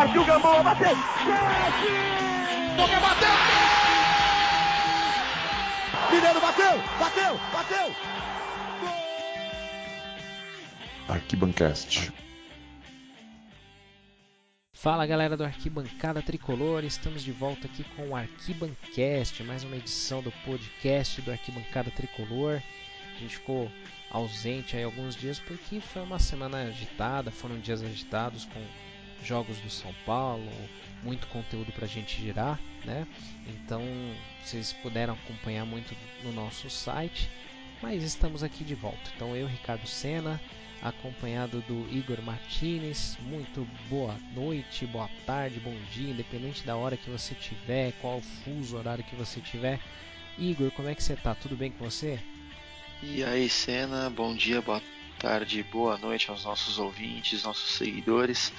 Partiu Gamboa, bateu! Boca bateu! Mineiro bateu! Bateu! Bateu! Arquibancast. Fala galera do Arquibancada Tricolor, estamos de volta aqui com o Arquibancast, mais uma edição do podcast do Arquibancada Tricolor. A gente ficou ausente aí alguns dias porque foi uma semana agitada, foram dias agitados com jogos do São Paulo, muito conteúdo para a gente girar, né? Então vocês puderam acompanhar muito no nosso site, mas estamos aqui de volta. Então eu, Ricardo Sena, acompanhado do Igor Martinez. Muito boa noite, boa tarde, bom dia, independente da hora que você tiver, qual fuso horário que você tiver. Igor, como é que você tá? Tudo bem com você? E aí, Sena, bom dia, boa tarde, boa noite aos nossos ouvintes, nossos seguidores.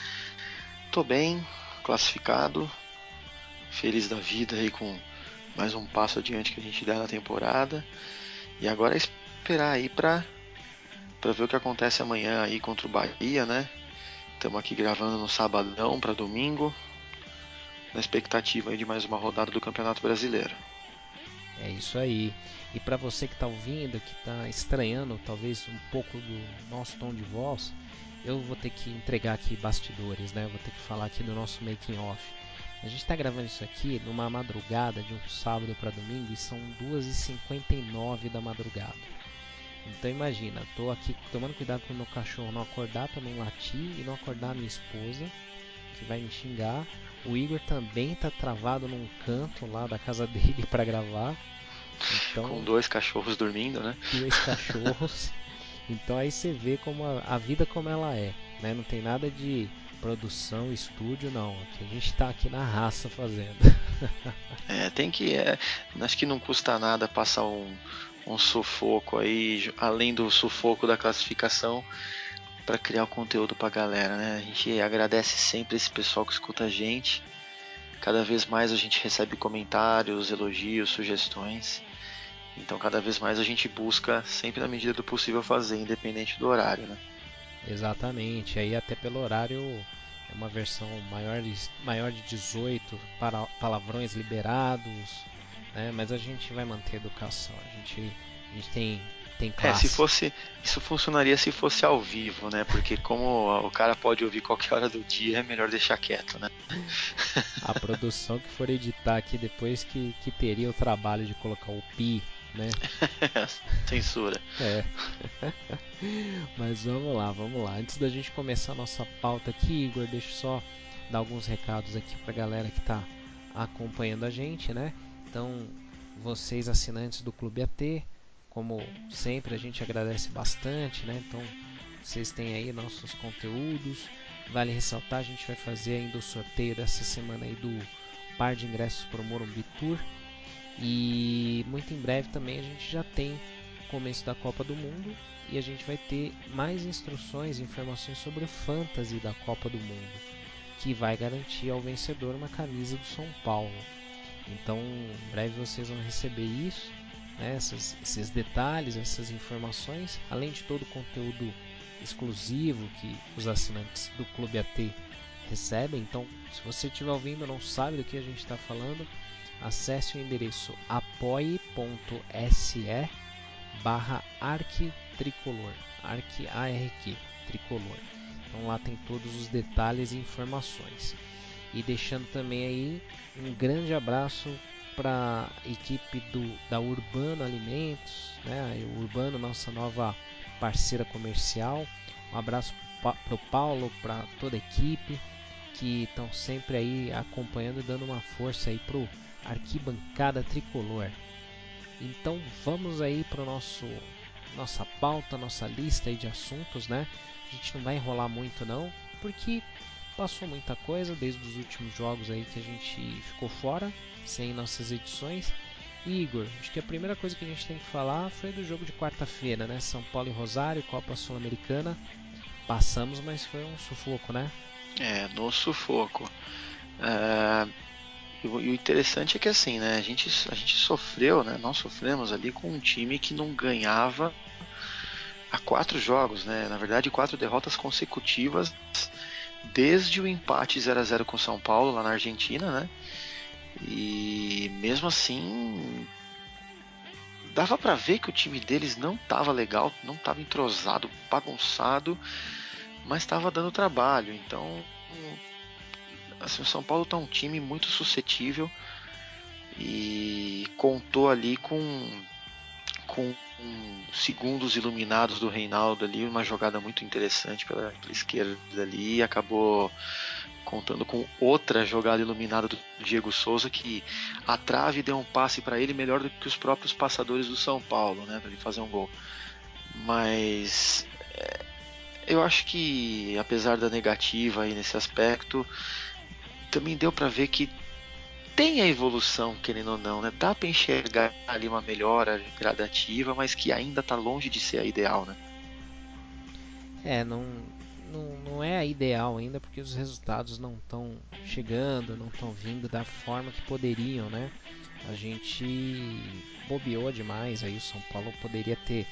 Tô bem, classificado, feliz da vida aí com mais um passo adiante que a gente dá na temporada. E agora é esperar aí pra para ver o que acontece amanhã aí contra o Bahia, né? Estamos aqui gravando no sabadão para domingo, na expectativa de mais uma rodada do Campeonato Brasileiro. É isso aí. E para você que está ouvindo, que está estranhando talvez um pouco do nosso tom de voz, eu vou ter que entregar aqui bastidores, né? Vou ter que falar aqui do nosso making off. A gente está gravando isso aqui numa madrugada de um sábado para domingo e são 2h59 da madrugada. Então imagina, tô aqui tomando cuidado para o meu cachorro não acordar, para não latir e não acordar a minha esposa, que vai me xingar. O Igor também tá travado num canto lá da casa dele para gravar. Então, Com dois cachorros dormindo, né? Dois cachorros. então aí você vê como a, a, vida como ela é, né? Não tem nada de produção, estúdio, não. Aqui a gente tá aqui na raça fazendo. é, tem que. É, acho que não custa nada passar um, um sufoco aí, além do sufoco da classificação, para criar o conteúdo para a galera, né? A gente agradece sempre esse pessoal que escuta a gente. Cada vez mais a gente recebe comentários, elogios, sugestões. Então, cada vez mais a gente busca, sempre na medida do possível, fazer, independente do horário, né? Exatamente. Aí, até pelo horário, é uma versão maior de, maior de 18 para palavrões liberados, né? Mas a gente vai manter a educação. A gente, a gente tem tem classe. É, se fosse isso funcionaria se fosse ao vivo, né? Porque como o cara pode ouvir qualquer hora do dia, é melhor deixar quieto, né? a produção que for editar aqui depois que, que teria o trabalho de colocar o pi, né? Censura. É. Mas vamos lá, vamos lá. Antes da gente começar a nossa pauta aqui, Igor, deixa eu só dar alguns recados aqui pra galera que tá acompanhando a gente, né? Então, vocês assinantes do Clube AT, como sempre, a gente agradece bastante, né? Então, vocês têm aí nossos conteúdos. Vale ressaltar, a gente vai fazer ainda o sorteio dessa semana aí do par de ingressos para o Morumbi Tour. E muito em breve também a gente já tem o começo da Copa do Mundo e a gente vai ter mais instruções e informações sobre o Fantasy da Copa do Mundo, que vai garantir ao vencedor uma camisa do São Paulo. Então, em breve vocês vão receber isso, né, esses, esses detalhes, essas informações, além de todo o conteúdo exclusivo que os assinantes do Clube AT recebem. Então, se você estiver ouvindo não sabe do que a gente está falando, acesse o endereço apoie.se barra arquitricolor, arqui, ARQ, tricolor. Então lá tem todos os detalhes e informações. E deixando também aí um grande abraço para a equipe do, da Urbano Alimentos, né? Urbano, nossa nova parceira comercial. Um abraço para o Paulo, para toda a equipe que estão sempre aí acompanhando e dando uma força aí pro Arquibancada Tricolor. Então vamos aí para nosso nossa pauta, nossa lista de assuntos, né? A gente não vai enrolar muito não, porque passou muita coisa desde os últimos jogos aí que a gente ficou fora, sem nossas edições. E Igor, acho que a primeira coisa que a gente tem que falar foi do jogo de quarta-feira, né? São Paulo e Rosário, Copa Sul-Americana. Passamos, mas foi um sufoco, né? É, no sufoco. É... E o interessante é que assim, né? A gente, a gente sofreu, né? Nós sofremos ali com um time que não ganhava há quatro jogos, né? Na verdade, quatro derrotas consecutivas desde o empate 0 a 0 com São Paulo lá na Argentina, né? E mesmo assim dava para ver que o time deles não estava legal, não estava entrosado, bagunçado, mas estava dando trabalho. Então, assim, o São Paulo está um time muito suscetível e contou ali com com segundos iluminados do Reinaldo ali, uma jogada muito interessante pela, pela esquerda ali e acabou contando com outra jogada iluminada do Diego Souza que a trave deu um passe para ele melhor do que os próprios passadores do São Paulo, né, para ele fazer um gol. Mas é, eu acho que apesar da negativa aí nesse aspecto, também deu para ver que tem a evolução, querendo ou não, né? Dá para enxergar ali uma melhora gradativa, mas que ainda está longe de ser a ideal, né? É, não, não, não é a ideal ainda porque os resultados não estão chegando, não estão vindo da forma que poderiam, né? A gente bobeou demais, aí o São Paulo poderia ter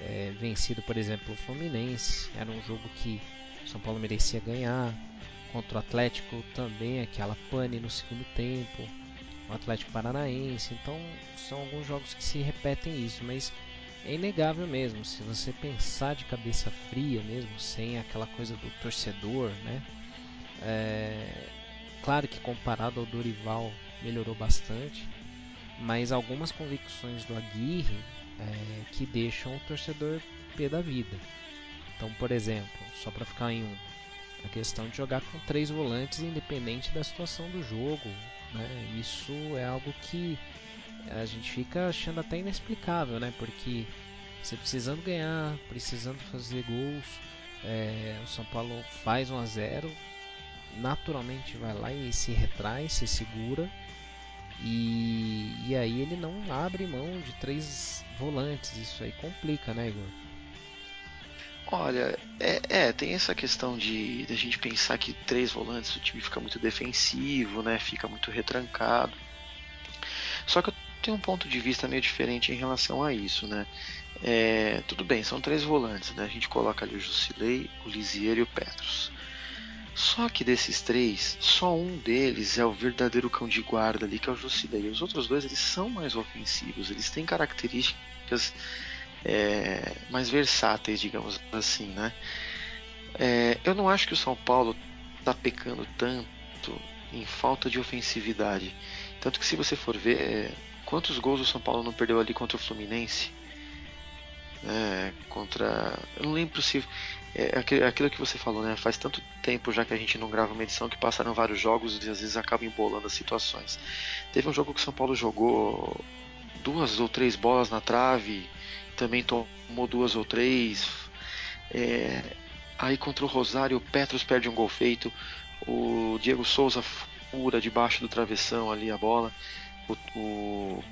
é, vencido, por exemplo, o Fluminense, era um jogo que o São Paulo merecia ganhar, contra o Atlético também, aquela pane no segundo tempo, o Atlético Paranaense, então são alguns jogos que se repetem isso, mas é inegável mesmo, se você pensar de cabeça fria mesmo, sem aquela coisa do torcedor, né? É, claro que comparado ao Dorival melhorou bastante, mas algumas convicções do Aguirre é, que deixam o torcedor pé da vida. Então, por exemplo, só para ficar em um, a questão de jogar com três volantes independente da situação do jogo, né? Isso é algo que a gente fica achando até inexplicável, né? Porque você precisando ganhar, precisando fazer gols, é, o São Paulo faz 1 a 0 naturalmente vai lá e se retrai, se segura e, e aí ele não abre mão de três volantes. Isso aí complica, né, Igor? Olha, é, é, tem essa questão de, de a gente pensar que três volantes o time fica muito defensivo, né? Fica muito retrancado. Só que eu tenho um ponto de vista meio diferente em relação a isso, né? É, tudo bem, são três volantes, né? A gente coloca ali o Jusilei, o Lisier e o Petros. Só que desses três, só um deles é o verdadeiro cão de guarda ali, que é o Jusilei. Os outros dois, eles são mais ofensivos, eles têm características é, mais versáteis, digamos assim, né? É, eu não acho que o São Paulo está pecando tanto em falta de ofensividade. Tanto que se você for ver é, quantos gols o São Paulo não perdeu ali contra o Fluminense, é, contra. Eu não lembro se. É aquilo que você falou, né? Faz tanto tempo já que a gente não grava uma edição que passaram vários jogos e às vezes acaba embolando as situações. Teve um jogo que o São Paulo jogou duas ou três bolas na trave também tomou duas ou três. É, aí contra o Rosário, o Petros perde um gol feito. O Diego Souza fura debaixo do travessão ali a bola. O, o,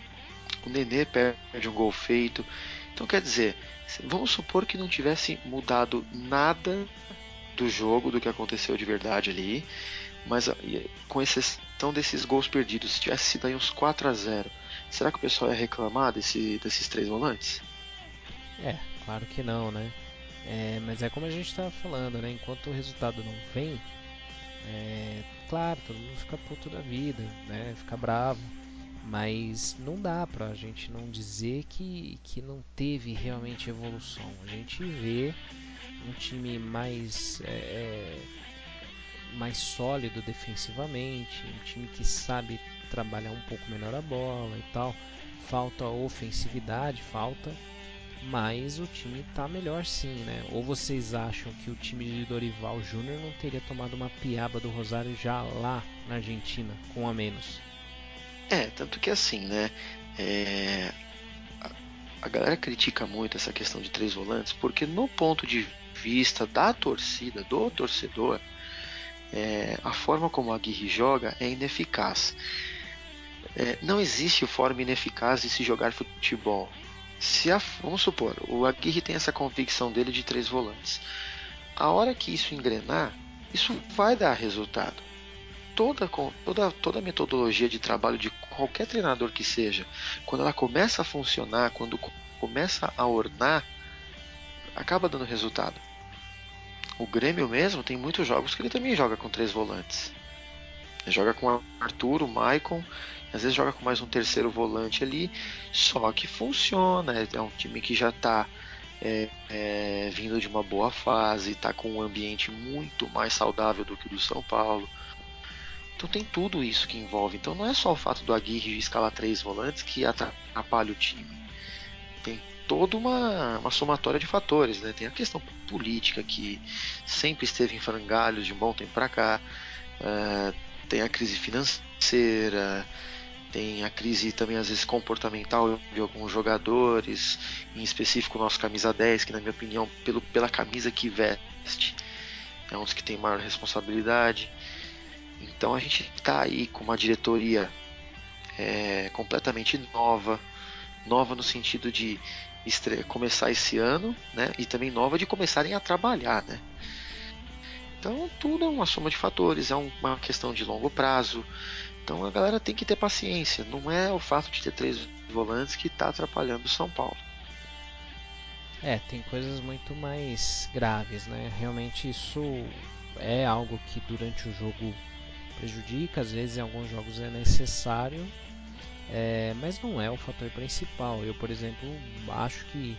o Nenê perde um gol feito. Então quer dizer, vamos supor que não tivesse mudado nada do jogo, do que aconteceu de verdade ali. Mas com exceção desses gols perdidos, se tivesse sido aí uns 4 a 0 será que o pessoal ia reclamar desse, desses três volantes? É, claro que não, né? É, mas é como a gente estava falando, né? Enquanto o resultado não vem, é, claro, todo mundo fica puto da vida, né? Fica bravo. Mas não dá pra gente não dizer que, que não teve realmente evolução. A gente vê um time mais, é, é mais sólido defensivamente, um time que sabe trabalhar um pouco melhor a bola e tal. Falta ofensividade, falta, mas o time está melhor sim, né? Ou vocês acham que o time de Dorival Júnior não teria tomado uma piaba do Rosário já lá na Argentina, com a menos? É, tanto que assim, né? É... A galera critica muito essa questão de três volantes, porque no ponto de vista da torcida, do torcedor, é... a forma como a Aguirre joga é ineficaz. É... não existe forma ineficaz de se jogar futebol se a, vamos supor, o Aguirre tem essa convicção dele de três volantes. A hora que isso engrenar, isso vai dar resultado. Toda, toda, toda metodologia de trabalho de qualquer treinador que seja, quando ela começa a funcionar, quando começa a ornar, acaba dando resultado. O Grêmio mesmo tem muitos jogos que ele também joga com três volantes. Ele joga com Arthur, o Maicon, às vezes joga com mais um terceiro volante ali, só que funciona. É um time que já está é, é, vindo de uma boa fase, está com um ambiente muito mais saudável do que o do São Paulo. Então tem tudo isso que envolve. Então não é só o fato do Aguirre escalar três volantes que atrapalha o time. Tem toda uma, uma somatória de fatores. Né? Tem a questão política que sempre esteve em frangalhos de um bom tempo para cá. Uh, tem a crise financeira, tem a crise também às vezes comportamental de alguns jogadores, em específico o nosso camisa 10, que na minha opinião, pelo, pela camisa que veste, é um dos que tem maior responsabilidade. Então a gente está aí com uma diretoria é, completamente nova, nova no sentido de começar esse ano, né? E também nova de começarem a trabalhar, né? Então tudo é uma soma de fatores, é uma questão de longo prazo. Então a galera tem que ter paciência. Não é o fato de ter três volantes que está atrapalhando o São Paulo. É, tem coisas muito mais graves, né? Realmente isso é algo que durante o jogo prejudica, às vezes em alguns jogos é necessário, é, mas não é o fator principal. Eu, por exemplo, acho que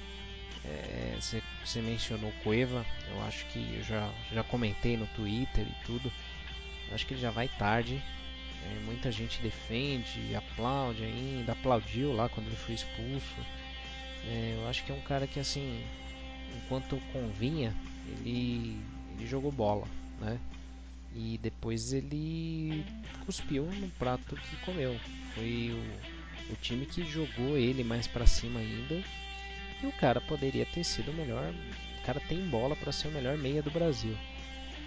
você, você mencionou Cueva, eu acho que eu já, já comentei no Twitter e tudo. Acho que ele já vai tarde. É, muita gente defende, aplaude ainda, aplaudiu lá quando ele foi expulso. É, eu acho que é um cara que assim, enquanto convinha, ele, ele jogou bola, né? E depois ele cuspiu no prato que comeu. Foi o, o time que jogou ele mais para cima ainda. E o cara poderia ter sido o melhor. O cara tem bola para ser o melhor meia do Brasil.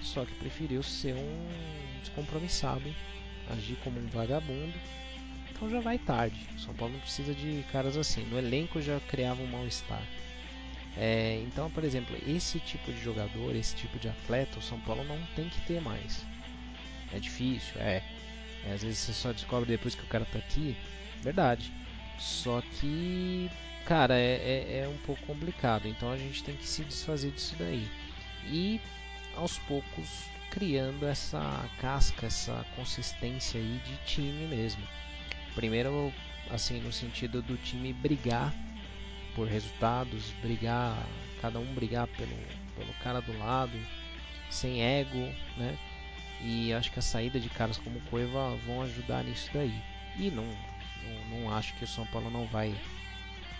Só que preferiu ser um descompromissado, agir como um vagabundo. Então já vai tarde. São Paulo não precisa de caras assim. No elenco já criava um mal-estar. É, então, por exemplo, esse tipo de jogador, esse tipo de atleta, o São Paulo não tem que ter mais. É difícil, é. é às vezes você só descobre depois que o cara tá aqui. Verdade. Só que, cara, é, é, é um pouco complicado. Então a gente tem que se desfazer disso daí. E aos poucos criando essa casca, essa consistência aí de time mesmo. Primeiro, assim, no sentido do time brigar por resultados, brigar, cada um brigar pelo, pelo cara do lado, sem ego, né? E acho que a saída de caras como Cueva vão ajudar nisso daí. E não, não, não acho que o São Paulo não vai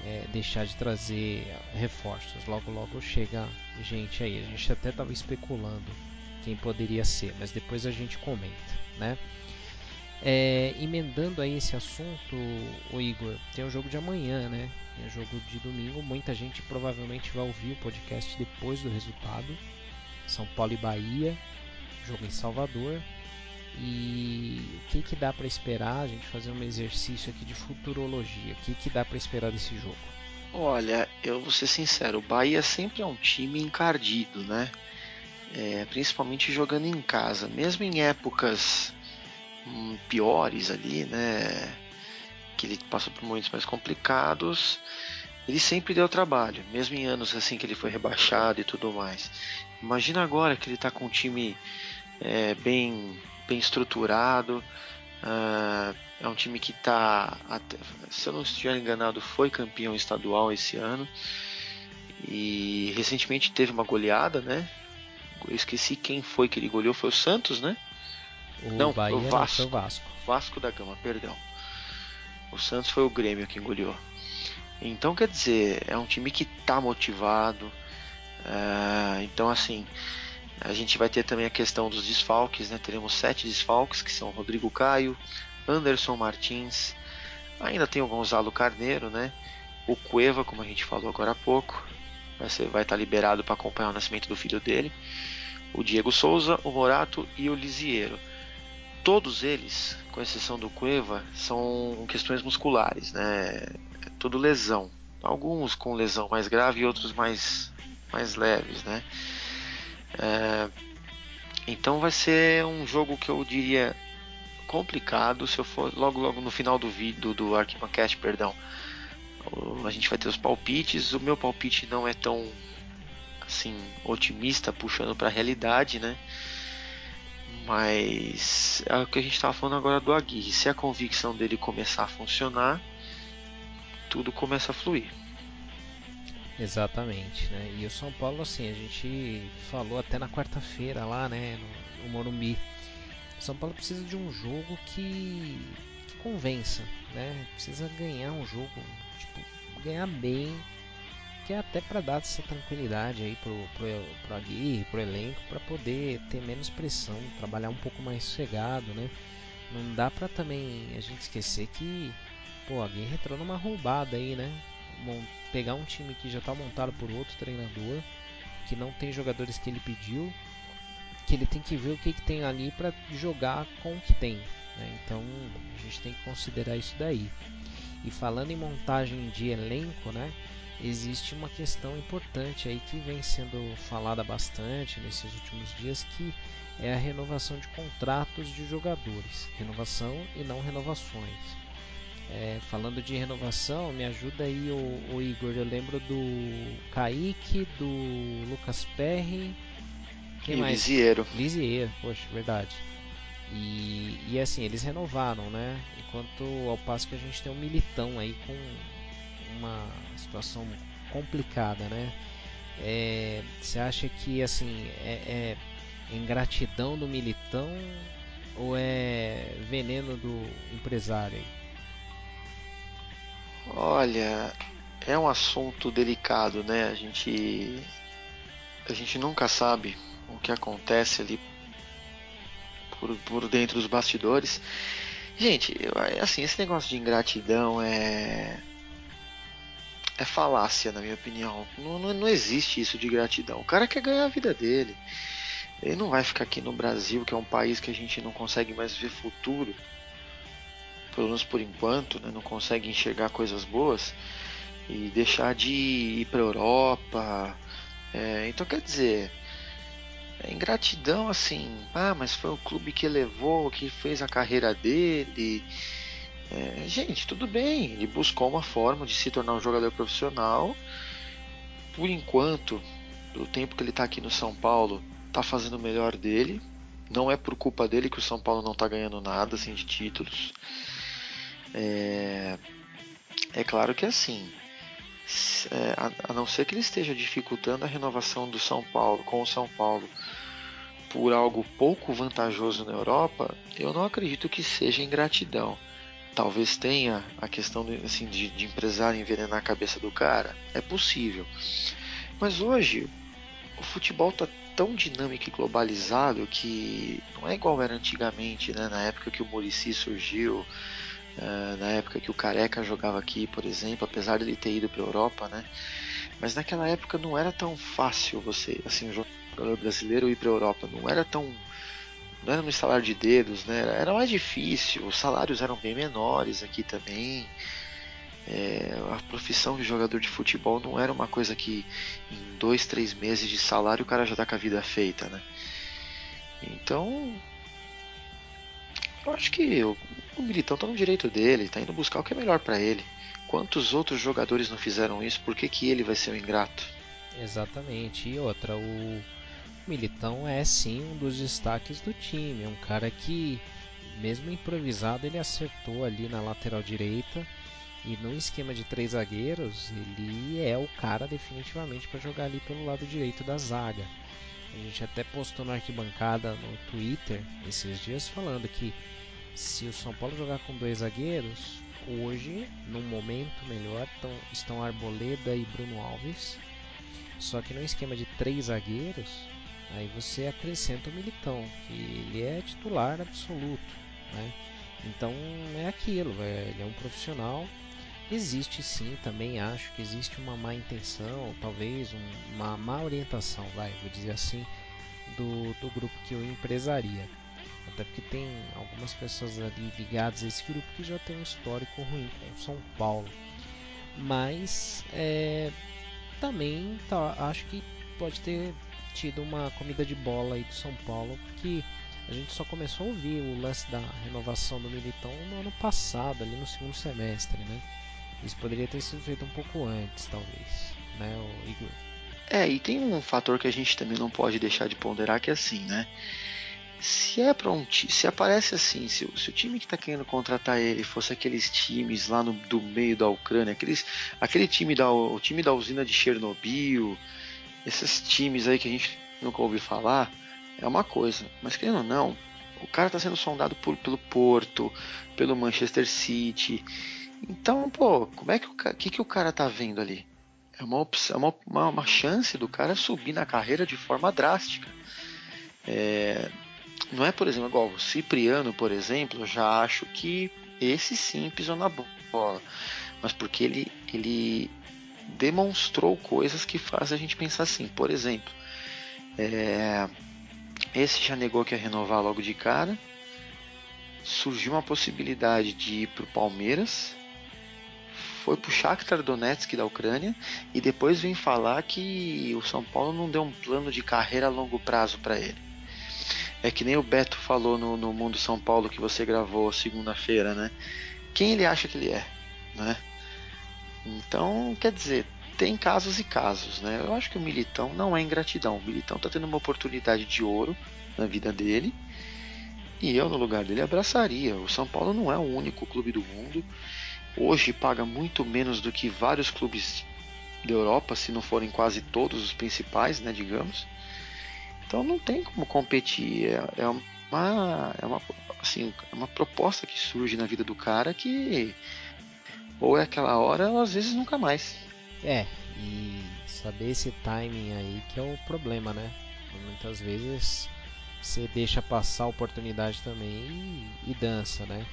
é, deixar de trazer reforços. Logo, logo chega gente aí. A gente até estava especulando quem poderia ser, mas depois a gente comenta, né? É, emendando aí esse assunto, o Igor, tem o jogo de amanhã, né? Tem o jogo de domingo. Muita gente provavelmente vai ouvir o podcast depois do resultado. São Paulo e Bahia, jogo em Salvador. E o que, que dá para esperar? A gente fazer um exercício aqui de futurologia. O que, que dá para esperar desse jogo? Olha, eu vou ser sincero, o Bahia sempre é um time encardido, né? É, principalmente jogando em casa, mesmo em épocas hum, piores ali, né? Que ele passou por momentos mais complicados, ele sempre deu trabalho, mesmo em anos assim que ele foi rebaixado e tudo mais. Imagina agora que ele está com um time é, bem, bem estruturado. Uh, é um time que está, se eu não estiver enganado, foi campeão estadual esse ano. E recentemente teve uma goleada, né? Eu esqueci quem foi que ele goleou, foi o Santos, né? O não, Bahia o Vasco. Não, o Vasco. Vasco da Gama, perdão. O Santos foi o Grêmio que engoliu. Então, quer dizer, é um time que está motivado. Uh, então, assim, a gente vai ter também a questão dos desfalques, né? Teremos sete desfalques, que são Rodrigo Caio, Anderson Martins, ainda tem o Gonzalo Carneiro, né? O Cueva, como a gente falou agora há pouco, vai, ser, vai estar liberado para acompanhar o nascimento do filho dele. O Diego Souza, o Morato e o Lisiero. Todos eles, com exceção do Cueva, são questões musculares, né? É tudo lesão. Alguns com lesão mais grave e outros mais, mais leves, né? É, então vai ser um jogo que eu diria complicado. Se eu for logo logo no final do vídeo do Arquibancast, perdão, a gente vai ter os palpites. O meu palpite não é tão assim otimista, puxando para a realidade, né? Mas é o que a gente estava falando agora do Aguirre. Se a convicção dele começar a funcionar, tudo começa a fluir. Exatamente, né? E o São Paulo, assim, a gente falou até na quarta-feira lá, né, no, no Morumbi. O São Paulo precisa de um jogo que, que convença, né? Precisa ganhar um jogo, tipo, ganhar bem, que é até para dar essa tranquilidade aí pro, pro, pro Aguirre, pro elenco, para poder ter menos pressão, trabalhar um pouco mais sossegado, né? Não dá para também a gente esquecer que, pô, a Aguirre entrou numa roubada aí, né? Pegar um time que já está montado por outro treinador, que não tem jogadores que ele pediu, que ele tem que ver o que, que tem ali para jogar com o que tem. Né? Então a gente tem que considerar isso daí. E falando em montagem de elenco, né? existe uma questão importante aí que vem sendo falada bastante nesses últimos dias, que é a renovação de contratos de jogadores, renovação e não renovações. É, falando de renovação, me ajuda aí o, o, Igor. Eu lembro do Kaique, do Lucas Perry. Quem e mais? Lisieiro. Lisieiro, poxa, verdade. E, e assim, eles renovaram, né? Enquanto ao passo que a gente tem um militão aí com uma situação complicada, né? É, você acha que assim é, é ingratidão do militão ou é veneno do empresário? Olha, é um assunto delicado, né? A gente a gente nunca sabe o que acontece ali por, por dentro dos bastidores. Gente, assim, esse negócio de ingratidão é é falácia, na minha opinião. Não, não, não, existe isso de gratidão. O cara quer ganhar a vida dele. Ele não vai ficar aqui no Brasil, que é um país que a gente não consegue mais ver futuro, pelo menos por enquanto, né? não consegue enxergar coisas boas, e deixar de ir para Europa. É, então, quer dizer, é ingratidão assim, ah, mas foi o clube que levou, que fez a carreira dele é, gente, tudo bem, ele buscou uma forma de se tornar um jogador profissional. Por enquanto, pelo tempo que ele está aqui no São Paulo, está fazendo o melhor dele. Não é por culpa dele que o São Paulo não está ganhando nada assim, de títulos. É, é claro que é assim, é, a, não ser que ele esteja dificultando a renovação do São Paulo com o São Paulo por algo pouco vantajoso na Europa, eu não acredito que seja ingratidão. Talvez tenha a questão de, assim, de, de empresário envenenar a cabeça do cara. É possível. Mas hoje o futebol está tão dinâmico e globalizado que não é igual era antigamente, né? na época que o Murici surgiu, uh, na época que o Careca jogava aqui, por exemplo, apesar de ele ter ido para a Europa, né? Mas naquela época não era tão fácil você, assim, um jogador brasileiro ir para a Europa, não era tão não era no instalar de dedos, né? Era mais difícil, os salários eram bem menores aqui também. É, a profissão de jogador de futebol não era uma coisa que em dois, três meses de salário o cara já tá com a vida feita, né? Então, eu acho que o, o Militão tá no direito dele, tá indo buscar o que é melhor para ele. Quantos outros jogadores não fizeram isso? Por que, que ele vai ser o ingrato? Exatamente. E outra, o Militão é sim um dos destaques do time. É um cara que, mesmo improvisado, ele acertou ali na lateral direita. E no esquema de três zagueiros, ele é o cara definitivamente para jogar ali pelo lado direito da zaga. A gente até postou na arquibancada no Twitter esses dias falando que se o São Paulo jogar com dois zagueiros, hoje, num momento melhor, estão, estão Arboleda e Bruno Alves. Só que no esquema de três zagueiros, Aí você acrescenta o Militão, que ele é titular absoluto, né? Então é aquilo, é, ele é um profissional. Existe sim, também acho que existe uma má intenção, talvez um, uma má orientação, vai, vou dizer assim, do, do grupo que eu empresaria. Até porque tem algumas pessoas ali ligadas a esse grupo que já tem um histórico ruim com São Paulo. Mas é, também tá, acho que pode ter tido uma comida de bola aí do São Paulo, porque a gente só começou a ouvir o lance da renovação do Militão no ano passado, ali no segundo semestre, né? Isso poderia ter sido feito um pouco antes, talvez, né, Igor? É, e tem um fator que a gente também não pode deixar de ponderar que é assim, né? Se é para um se aparece assim, se, se o time que está querendo contratar ele fosse aqueles times lá no, do meio da Ucrânia, aqueles, aquele time da o time da usina de Chernobyl, esses times aí que a gente nunca ouviu falar, é uma coisa. Mas querendo ou não, o cara está sendo sondado por, pelo Porto, pelo Manchester City. Então, pô, como é que o que, que o cara tá vendo ali? É uma, opção, uma, uma, uma chance do cara subir na carreira de forma drástica. É, não é, por exemplo, igual o Cipriano, por exemplo, eu já acho que esse sim pisou na bola. Mas porque ele, ele demonstrou coisas que fazem a gente pensar assim. Por exemplo, é, esse já negou que ia renovar logo de cara. Surgiu uma possibilidade de ir para o Palmeiras. Foi para o Shakhtar Donetsk da Ucrânia e depois vem falar que o São Paulo não deu um plano de carreira a longo prazo para ele. É que nem o Beto falou no, no Mundo São Paulo que você gravou segunda-feira, né? Quem ele acha que ele é, né? Então, quer dizer, tem casos e casos, né? Eu acho que o Militão não é ingratidão. O Militão está tendo uma oportunidade de ouro na vida dele. E eu, no lugar dele, abraçaria. O São Paulo não é o único clube do mundo. Hoje paga muito menos do que vários clubes da Europa, se não forem quase todos os principais, né, digamos. Então não tem como competir. É, é uma, é uma, assim, é uma proposta que surge na vida do cara que ou é aquela hora ou às vezes nunca mais. É, e saber esse timing aí que é o problema, né? Muitas vezes você deixa passar a oportunidade também e, e dança, né?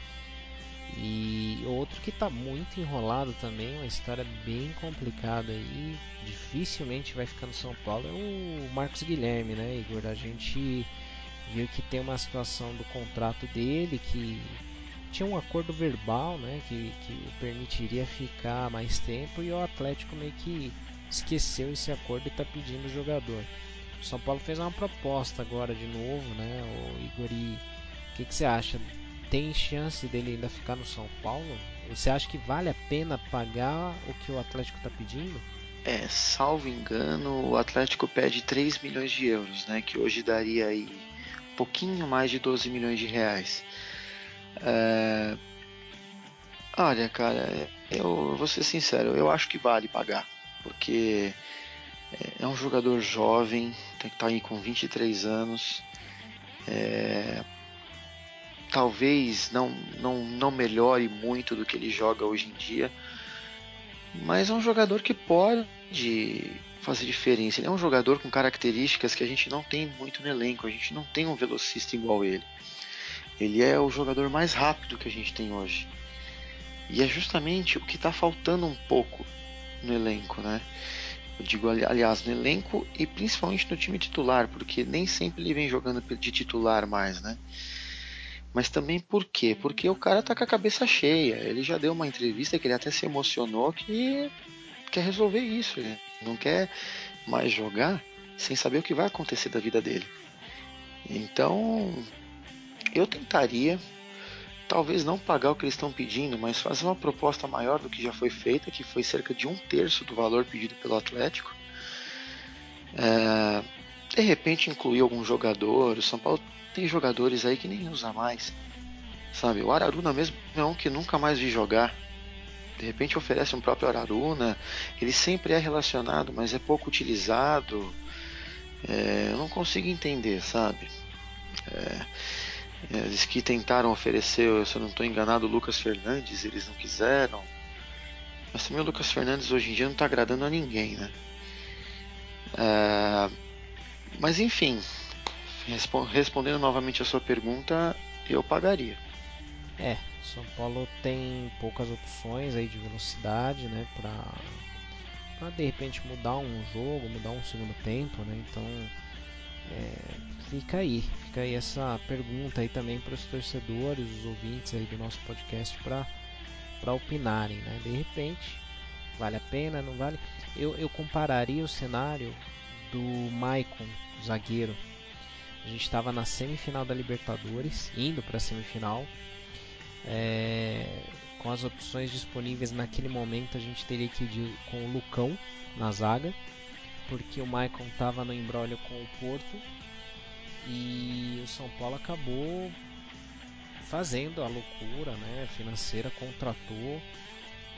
E outro que está muito enrolado também, uma história bem complicada e dificilmente vai ficar no São Paulo, é o Marcos Guilherme, né, Igor? A gente viu que tem uma situação do contrato dele que tinha um acordo verbal, né, que, que o permitiria ficar mais tempo e o Atlético meio que esqueceu esse acordo e está pedindo o jogador. O São Paulo fez uma proposta agora de novo, né, o Igor, e o que, que você acha? Tem chance dele ainda ficar no São Paulo? Você acha que vale a pena pagar o que o Atlético está pedindo? É, salvo engano, o Atlético pede 3 milhões de euros, né, que hoje daria aí um pouquinho mais de 12 milhões de reais. É... Olha, cara, eu vou ser sincero, eu acho que vale pagar, porque é um jogador jovem, tem que estar aí com 23 anos. É... Talvez não, não, não melhore muito do que ele joga hoje em dia, mas é um jogador que pode fazer diferença. Ele é um jogador com características que a gente não tem muito no elenco, a gente não tem um velocista igual ele. Ele é o jogador mais rápido que a gente tem hoje. E é justamente o que está faltando um pouco no elenco, né? Eu digo, aliás, no elenco e principalmente no time titular, porque nem sempre ele vem jogando de titular mais, né? Mas também por quê? Porque o cara tá com a cabeça cheia. Ele já deu uma entrevista que ele até se emocionou que quer resolver isso. Ele não quer mais jogar sem saber o que vai acontecer da vida dele. Então, eu tentaria, talvez não pagar o que eles estão pedindo, mas fazer uma proposta maior do que já foi feita, que foi cerca de um terço do valor pedido pelo Atlético. É, de repente incluir algum jogador. O São Paulo tem jogadores aí que nem usa mais. Sabe, o Araruna mesmo é um que nunca mais vi jogar. De repente oferece um próprio Araruna. Ele sempre é relacionado, mas é pouco utilizado. É, eu não consigo entender, sabe? É, eles que tentaram oferecer, se eu não estou enganado, o Lucas Fernandes, eles não quiseram. Mas também o Lucas Fernandes hoje em dia não está agradando a ninguém, né? É, mas enfim, respondendo novamente a sua pergunta, eu pagaria. É, São Paulo tem poucas opções aí de velocidade, né, para de repente mudar um jogo, mudar um segundo tempo, né? Então, é, fica aí, fica aí essa pergunta aí também para os torcedores, os ouvintes aí do nosso podcast para para opinarem, né? De repente, vale a pena, não vale? Eu, eu compararia o cenário do Maicon, zagueiro. A gente estava na semifinal da Libertadores, indo para a semifinal. É, com as opções disponíveis naquele momento, a gente teria que ir com o Lucão na zaga porque o Maicon estava no embrólio com o Porto e o São Paulo acabou fazendo a loucura né, financeira, contratou.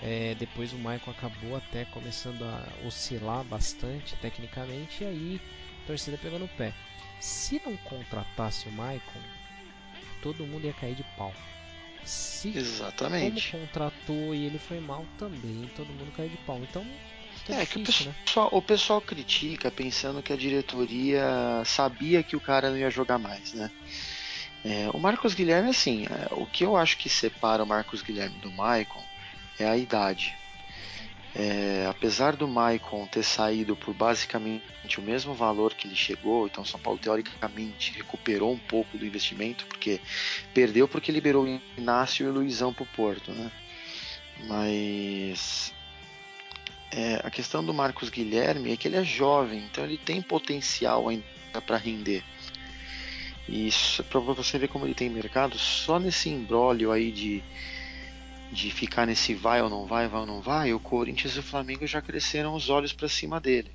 É, depois o Maicon acabou até começando a oscilar bastante tecnicamente e aí a torcida pegou no pé. Se não contratasse o Maicon, todo mundo ia cair de pau. Se Exatamente. como contratou e ele foi mal também, todo mundo caiu de pau. Então é, é difícil, que o pessoal, né? o pessoal critica pensando que a diretoria sabia que o cara não ia jogar mais, né? É, o Marcos Guilherme, assim, é, o que eu acho que separa o Marcos Guilherme do Maicon é a idade. É, apesar do Maicon ter saído por basicamente o mesmo valor que ele chegou, então São Paulo teoricamente recuperou um pouco do investimento, porque perdeu porque liberou o Inácio e o Luizão para o Porto, né? Mas é, a questão do Marcos Guilherme é que ele é jovem, então ele tem potencial ainda para render. E para você ver como ele tem mercado, só nesse imbróglio aí de de ficar nesse vai ou não vai, vai ou não vai, o Corinthians e o Flamengo já cresceram os olhos para cima dele.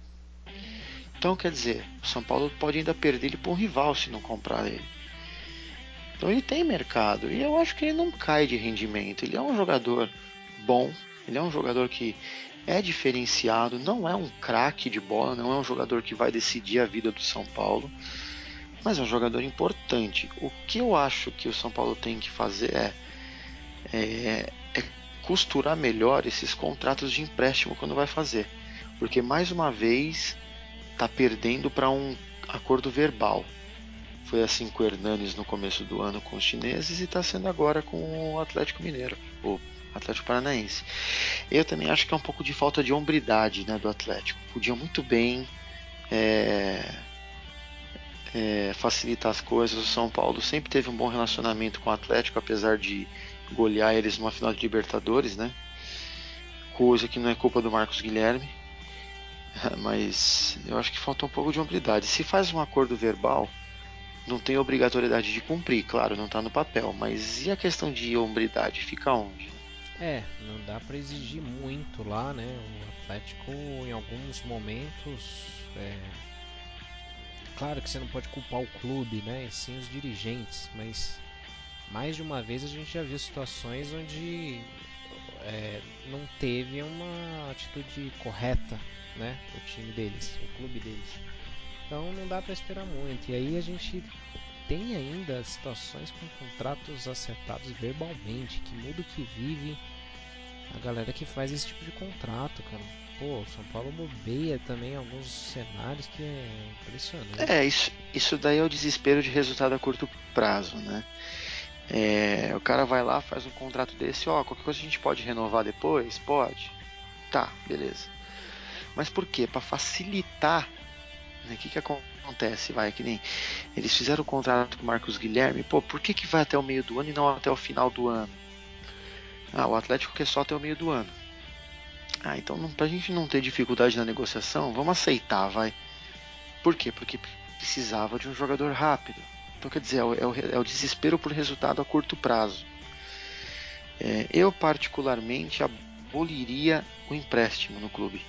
Então, quer dizer, o São Paulo pode ainda perder ele para um rival se não comprar ele. Então ele tem mercado e eu acho que ele não cai de rendimento. Ele é um jogador bom, ele é um jogador que é diferenciado, não é um craque de bola, não é um jogador que vai decidir a vida do São Paulo, mas é um jogador importante. O que eu acho que o São Paulo tem que fazer é, é costurar melhor esses contratos de empréstimo quando vai fazer. Porque mais uma vez está perdendo para um acordo verbal. Foi assim com o Hernanes no começo do ano com os chineses e está sendo agora com o Atlético Mineiro, o Atlético Paranaense. Eu também acho que é um pouco de falta de hombridade né, do Atlético. Podia muito bem é, é, facilitar as coisas. O São Paulo sempre teve um bom relacionamento com o Atlético, apesar de golear eles numa final de Libertadores, né? Coisa que não é culpa do Marcos Guilherme. Mas eu acho que falta um pouco de hombridade. Se faz um acordo verbal, não tem obrigatoriedade de cumprir, claro, não está no papel. Mas e a questão de hombridade? Fica onde? É, não dá para exigir muito lá, né? O Atlético, em alguns momentos, é... claro que você não pode culpar o clube, né? E sim os dirigentes, mas mais de uma vez a gente já viu situações onde é, não teve uma atitude correta, né? O time deles, o clube deles. Então não dá para esperar muito. E aí a gente tem ainda situações com contratos acertados verbalmente, que muda o que vive a galera que faz esse tipo de contrato, cara. Pô, São Paulo bobeia também alguns cenários que é impressionante. É, isso, isso daí é o desespero de resultado a curto prazo, né? É, o cara vai lá, faz um contrato desse, ó, qualquer coisa a gente pode renovar depois? Pode. Tá, beleza. Mas por quê? Para facilitar. O né? que, que acontece? Vai, que nem. Eles fizeram o contrato com o Marcos Guilherme, pô, por que, que vai até o meio do ano e não até o final do ano? Ah, o Atlético quer só até o meio do ano. Ah, então não, pra gente não ter dificuldade na negociação, vamos aceitar, vai. Por quê? Porque precisava de um jogador rápido. Então, quer dizer, é o, é é o desespero por resultado a curto prazo. É, eu, particularmente, aboliria o empréstimo no clube.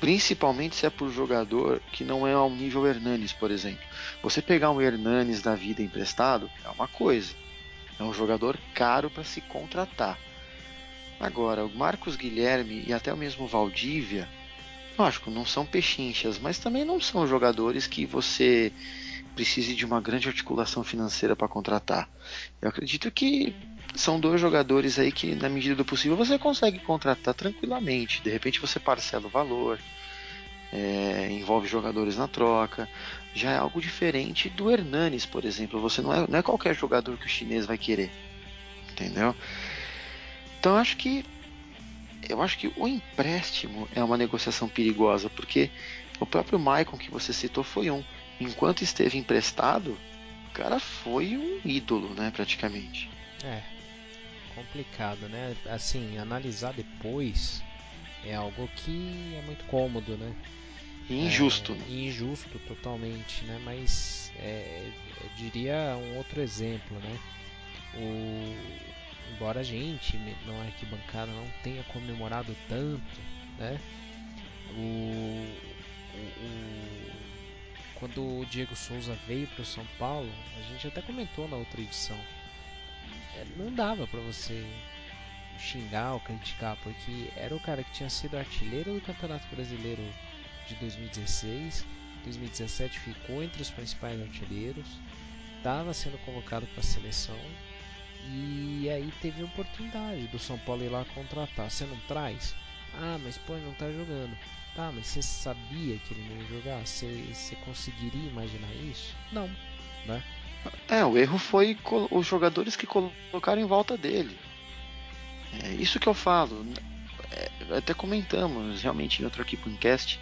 Principalmente se é por jogador que não é ao nível Hernanes, por exemplo. Você pegar um Hernanes da vida emprestado é uma coisa. É um jogador caro para se contratar. Agora, o Marcos Guilherme e até o mesmo Valdívia, lógico, não são pechinchas, mas também não são jogadores que você precise de uma grande articulação financeira para contratar. Eu acredito que são dois jogadores aí que, na medida do possível, você consegue contratar tranquilamente. De repente você parcela o valor, é, envolve jogadores na troca. Já é algo diferente do Hernanes, por exemplo. Você não é, não é qualquer jogador que o chinês vai querer. Entendeu? Então acho que eu acho que o empréstimo é uma negociação perigosa, porque o próprio Maicon que você citou foi um enquanto esteve emprestado, o cara foi um ídolo, né, praticamente. É, complicado, né? Assim, analisar depois é algo que é muito cômodo, né? E injusto. É, injusto totalmente, né? Mas é, eu diria um outro exemplo, né? O, embora a gente na arquibancada não tenha comemorado tanto, né? O, o, o, quando o Diego Souza veio para o São Paulo, a gente até comentou na outra edição, é, não dava para você xingar ou criticar, porque era o cara que tinha sido artilheiro do Campeonato Brasileiro de 2016, 2017 ficou entre os principais artilheiros, estava sendo convocado para a seleção e aí teve a oportunidade do São Paulo ir lá contratar. Você não traz? Ah, mas pô, ele não está jogando. Tá, mas você sabia que ele não ia jogar? Você, você conseguiria imaginar isso? Não, né? É, o erro foi os jogadores que colocaram em volta dele. É isso que eu falo. É, até comentamos realmente em outro aqui podcast.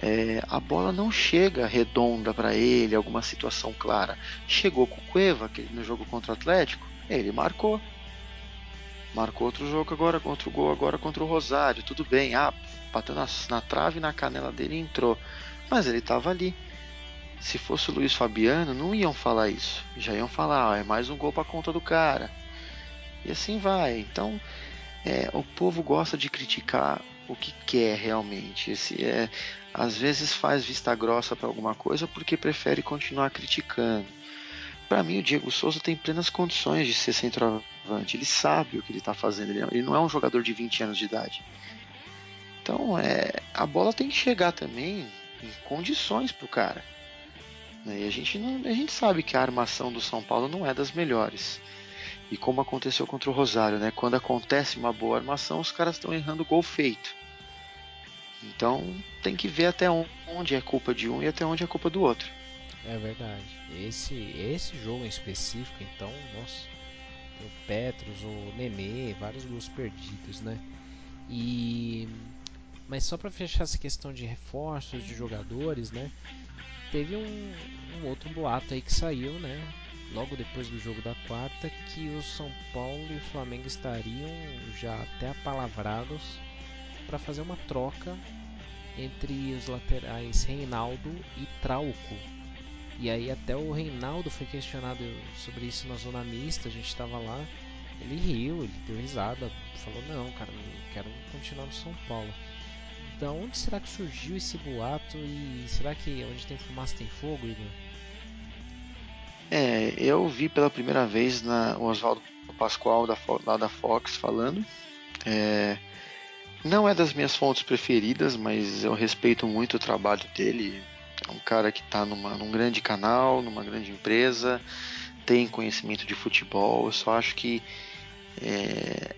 É, a bola não chega redonda para ele, alguma situação clara. Chegou com o Cueva, que no jogo contra o Atlético, ele marcou. Marcou outro jogo agora, outro gol agora contra o Rosário. Tudo bem, ah, bateu na, na trave na canela dele e entrou. Mas ele estava ali. Se fosse o Luiz Fabiano, não iam falar isso. Já iam falar, ah, é mais um gol para conta do cara. E assim vai. Então, é, o povo gosta de criticar o que quer realmente. Esse é, às vezes faz vista grossa para alguma coisa porque prefere continuar criticando. Para mim, o Diego Souza tem plenas condições de ser centroavante. Ele sabe o que ele está fazendo. Ele não é um jogador de 20 anos de idade. Então, é, a bola tem que chegar também em condições para o cara. Né? E a gente, não, a gente sabe que a armação do São Paulo não é das melhores. E como aconteceu contra o Rosário, né? Quando acontece uma boa armação, os caras estão errando gol feito. Então tem que ver até onde é culpa de um e até onde é culpa do outro. É verdade. Esse, esse jogo em específico, então, nossa, o Petros, o Nenê, vários gols perdidos, né? E mas só para fechar essa questão de reforços de jogadores, né? Teve um, um outro boato aí que saiu, né? logo depois do jogo da quarta, que o São Paulo e o Flamengo estariam já até apalavrados para fazer uma troca entre os laterais Reinaldo e Trauco. E aí até o Reinaldo foi questionado sobre isso na zona mista, a gente estava lá, ele riu, ele deu risada, falou não, cara, eu quero continuar no São Paulo. Da onde será que surgiu esse boato e será que onde tem fumaça tem fogo, Igor? É, eu vi pela primeira vez na, o Oswaldo Pascoal da, lá da Fox falando. É, não é das minhas fontes preferidas, mas eu respeito muito o trabalho dele. É um cara que está num grande canal, numa grande empresa, tem conhecimento de futebol. Eu só acho que, é,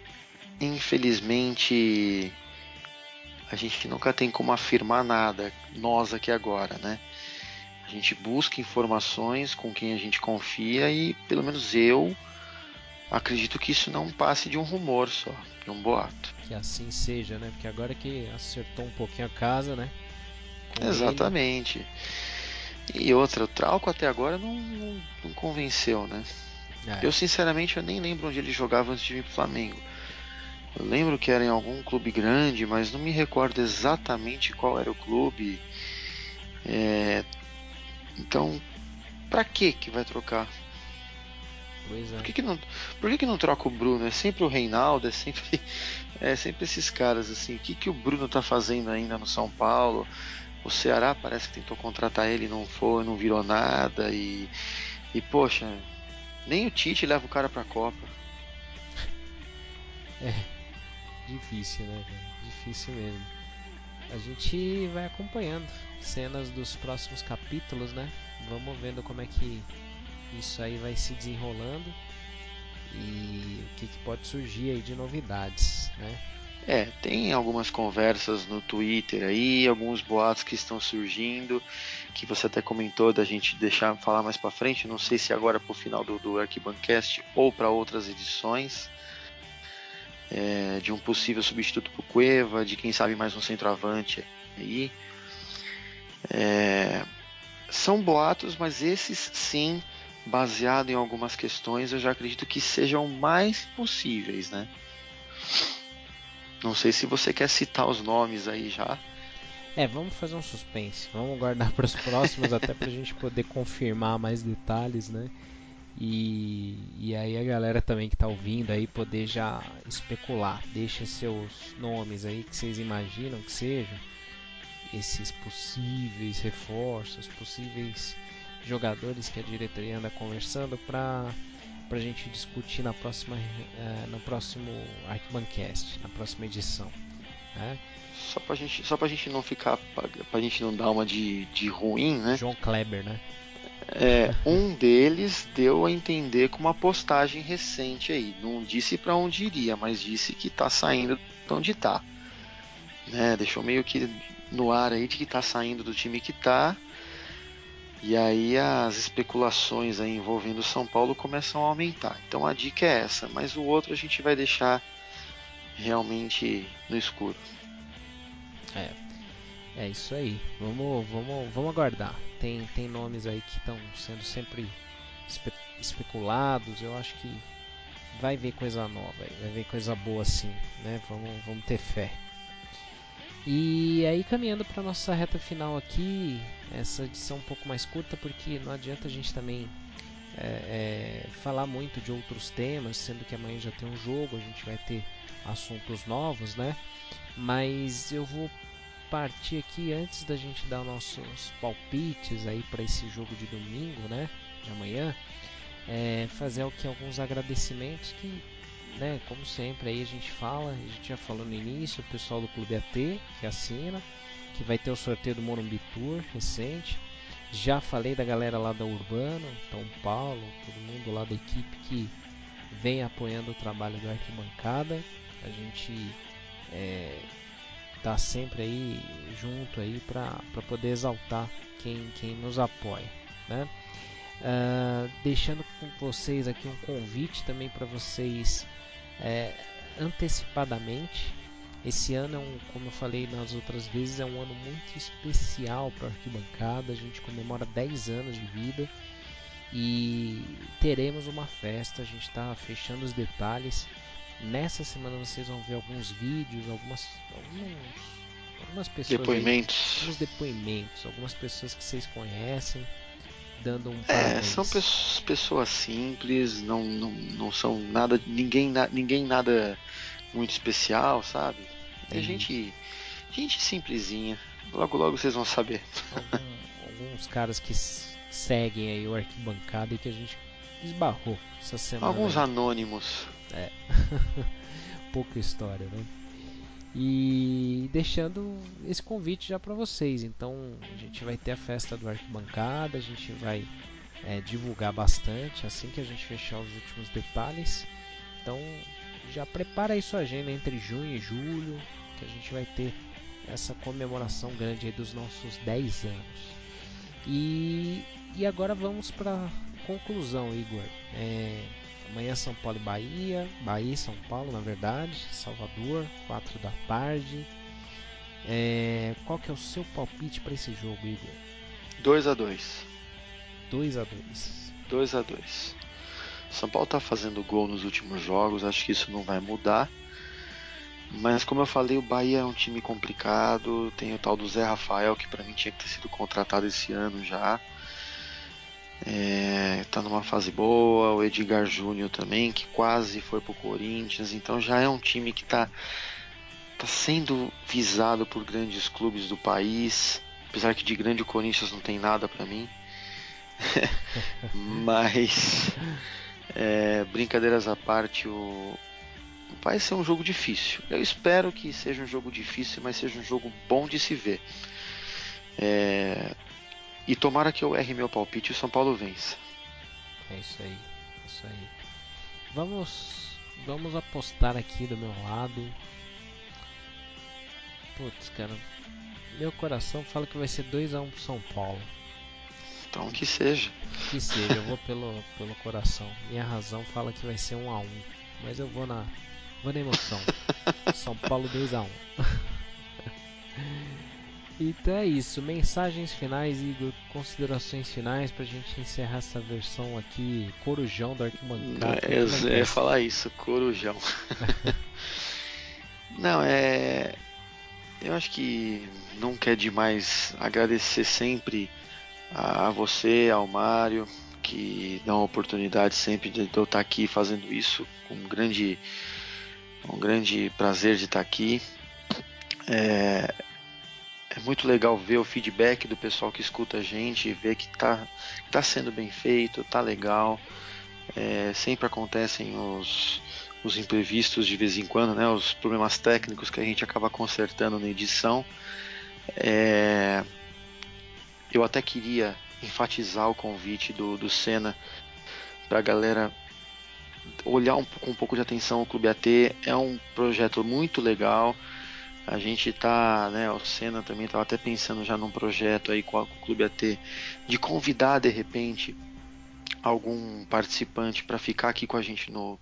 infelizmente, a gente nunca tem como afirmar nada, nós aqui agora, né? A gente busca informações com quem a gente confia e, pelo menos eu, acredito que isso não passe de um rumor só, de um boato. Que assim seja, né? Porque agora que acertou um pouquinho a casa, né? Exatamente. Ele... E outra, o Trauco até agora não, não, não convenceu, né? É. Eu sinceramente eu nem lembro onde ele jogava antes de vir pro Flamengo. Eu lembro que era em algum clube grande, mas não me recordo exatamente qual era o clube. É, então, para que que vai trocar? Pois é. Por que, que não, por que, que não troca o Bruno? É sempre o Reinaldo, é sempre, é sempre esses caras assim. O que, que o Bruno tá fazendo ainda no São Paulo? O Ceará parece que tentou contratar ele, não foi, não virou nada e, e poxa, nem o Tite leva o cara pra Copa. É difícil, né? Difícil mesmo. A gente vai acompanhando cenas dos próximos capítulos, né? Vamos vendo como é que isso aí vai se desenrolando e o que, que pode surgir aí de novidades, né? É, tem algumas conversas no Twitter aí, alguns boatos que estão surgindo, que você até comentou da gente deixar falar mais para frente, não sei se agora para o final do, do Arquibancast ou para outras edições, é, de um possível substituto para o Cueva, de quem sabe mais um centroavante aí. É, são boatos, mas esses sim, baseado em algumas questões, eu já acredito que sejam mais possíveis, né? Não sei se você quer citar os nomes aí já. É, vamos fazer um suspense. Vamos guardar para os próximos, até para a gente poder confirmar mais detalhes, né? E, e aí a galera também que está ouvindo aí poder já especular. Deixem seus nomes aí que vocês imaginam que sejam esses possíveis reforços, possíveis jogadores que a diretoria anda conversando para para a gente discutir na próxima uh, no próximo Arquibancast, na próxima edição. Né? Só pra gente, só pra gente não ficar, pra, pra gente não dar uma de, de ruim, né? João Kleber, né? É, um deles deu a entender com uma postagem recente aí. Não disse para onde iria, mas disse que tá saindo de onde tá. Né? Deixou meio que no ar aí de que tá saindo do time que tá. E aí as especulações aí envolvendo São Paulo começam a aumentar. Então a dica é essa, mas o outro a gente vai deixar realmente no escuro. É. É isso aí. Vamos, vamos, vamos aguardar. Tem, tem nomes aí que estão sendo sempre espe especulados. Eu acho que vai ver coisa nova, vai ver coisa boa sim, né? Vamos, vamos ter fé. E aí caminhando para nossa reta final aqui, essa edição um pouco mais curta porque não adianta a gente também é, é, falar muito de outros temas, sendo que amanhã já tem um jogo, a gente vai ter assuntos novos, né? Mas eu vou partir aqui antes da gente dar nossos palpites aí para esse jogo de domingo, né? De amanhã, é, fazer aqui alguns agradecimentos que, né? Como sempre aí a gente fala, a gente já falou no início, o pessoal do Clube AT que assina, que vai ter o sorteio do Morumbi Tour recente. Já falei da galera lá da Urbano, São Paulo, todo mundo lá da equipe que vem apoiando o trabalho do Arquibancada. A gente é, tá sempre aí junto aí para poder exaltar quem, quem nos apoia, né? Uh, deixando com vocês aqui um convite também para vocês é, antecipadamente. Esse ano é um, como eu falei nas outras vezes, é um ano muito especial para a arquibancada. A gente comemora 10 anos de vida e teremos uma festa. A gente está fechando os detalhes Nessa semana vocês vão ver alguns vídeos, algumas, alguns, algumas pessoas. Depoimentos. Alguns depoimentos, algumas pessoas que vocês conhecem dando um É, são pessoas simples, não, não, não são nada. Ninguém, ninguém nada muito especial, sabe? É gente, gente simplesinha. Logo, logo vocês vão saber. Algum, alguns caras que seguem aí o arquibancada e que a gente esbarrou essa semana. Alguns anônimos. É. Pouca história, né? E deixando esse convite já para vocês. Então a gente vai ter a festa do Arquibancada, a gente vai é, divulgar bastante assim que a gente fechar os últimos detalhes. Então já prepara aí sua agenda entre junho e julho, que a gente vai ter essa comemoração grande dos nossos 10 anos. E, e agora vamos para conclusão, Igor. É, Amanhã São Paulo e Bahia, Bahia e São Paulo, na verdade, Salvador, 4 da tarde. É, qual que é o seu palpite para esse jogo, Igor? 2 a 2. 2 a 2. 2 a 2. São Paulo está fazendo gol nos últimos jogos, acho que isso não vai mudar. Mas como eu falei, o Bahia é um time complicado. Tem o tal do Zé Rafael, que para mim tinha que ter sido contratado esse ano já é, tá numa fase boa, o Edgar Júnior também, que quase foi pro Corinthians, então já é um time que tá, tá sendo visado por grandes clubes do país, apesar que de grande o Corinthians não tem nada para mim. Mas é, brincadeiras à parte, o, vai ser um jogo difícil. Eu espero que seja um jogo difícil, mas seja um jogo bom de se ver. É, e tomara que eu erre meu palpite e o São Paulo vença. É isso aí, é isso aí. Vamos, vamos apostar aqui do meu lado. Putz, cara, meu coração fala que vai ser 2 a 1 um pro São Paulo. Então que seja. Que seja, eu vou pelo, pelo coração. Minha razão fala que vai ser 1 um a 1 um, mas eu vou na vou na emoção. São Paulo 2 a 1 um. Então é isso. Mensagens finais, Igor. Considerações finais pra gente encerrar essa versão aqui, Corujão do Arquibancada. É, eu ia falar isso, Corujão. Não, é. Eu acho que nunca é demais agradecer sempre a você, ao Mário, que dá uma oportunidade sempre de eu estar aqui fazendo isso, com um grande, um grande prazer de estar aqui. É, é muito legal ver o feedback do pessoal que escuta a gente, ver que tá, tá sendo bem feito, tá legal. É, sempre acontecem os, os imprevistos de vez em quando, né? Os problemas técnicos que a gente acaba consertando na edição. É, eu até queria enfatizar o convite do, do Senna para a galera olhar um, com um pouco de atenção o Clube AT. É um projeto muito legal. A gente tá, né, o Senna também estava até pensando já num projeto aí com, o Clube AT de convidar de repente algum participante para ficar aqui com a gente no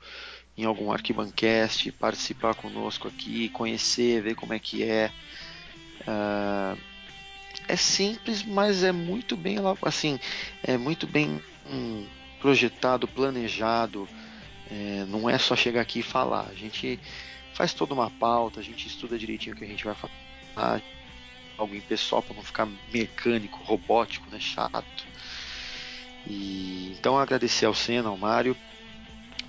em algum arquibancast, participar conosco aqui, conhecer, ver como é que é. Uh, é simples, mas é muito bem assim, é muito bem hum, projetado, planejado. É, não é só chegar aqui e falar. A gente faz toda uma pauta, a gente estuda direitinho o que a gente vai falar, algo em pessoal para não ficar mecânico, robótico, né, chato. E então agradecer ao Senna, ao Mário,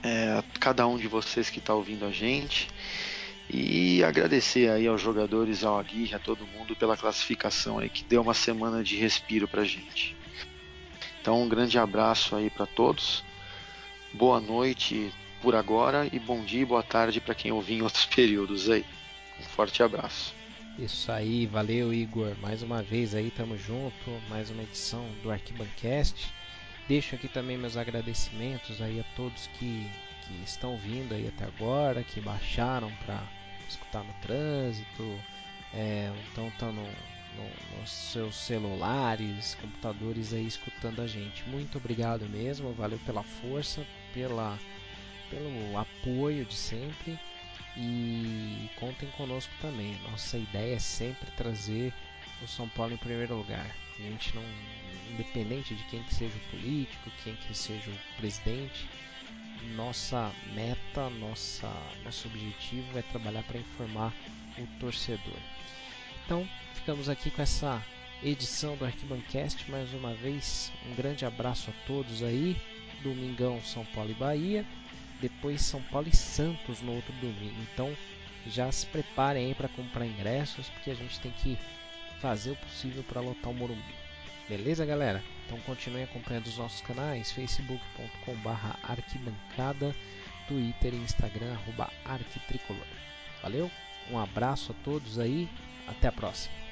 é, a cada um de vocês que está ouvindo a gente. E agradecer aí aos jogadores, ao Aguirre, a todo mundo pela classificação aí que deu uma semana de respiro pra gente. Então um grande abraço aí para todos. Boa noite por agora e bom dia e boa tarde para quem ouvir em outros períodos aí. Um forte abraço. Isso aí, valeu Igor. Mais uma vez aí, tamo junto. Mais uma edição do Arquibancast. Deixo aqui também meus agradecimentos aí a todos que, que estão vindo aí até agora, que baixaram para escutar no trânsito, é, então estão no, no, nos seus celulares, computadores aí escutando a gente. Muito obrigado mesmo, valeu pela força, pela, pelo apoio de sempre e contem conosco também. Nossa ideia é sempre trazer o São Paulo em primeiro lugar. A gente não, independente de quem que seja o político, quem que seja o presidente, nossa meta, nossa, nosso objetivo é trabalhar para informar o torcedor. Então, ficamos aqui com essa edição do Arquibancast mais uma vez. Um grande abraço a todos aí. Domingão São Paulo e Bahia, depois São Paulo e Santos no outro domingo. Então, já se preparem aí para comprar ingressos, porque a gente tem que fazer o possível para lotar o Morumbi. Beleza, galera? Então continue acompanhando os nossos canais, facebook.com.br arquibancada, Twitter e Instagram, arquitricolor. Valeu, um abraço a todos aí, até a próxima.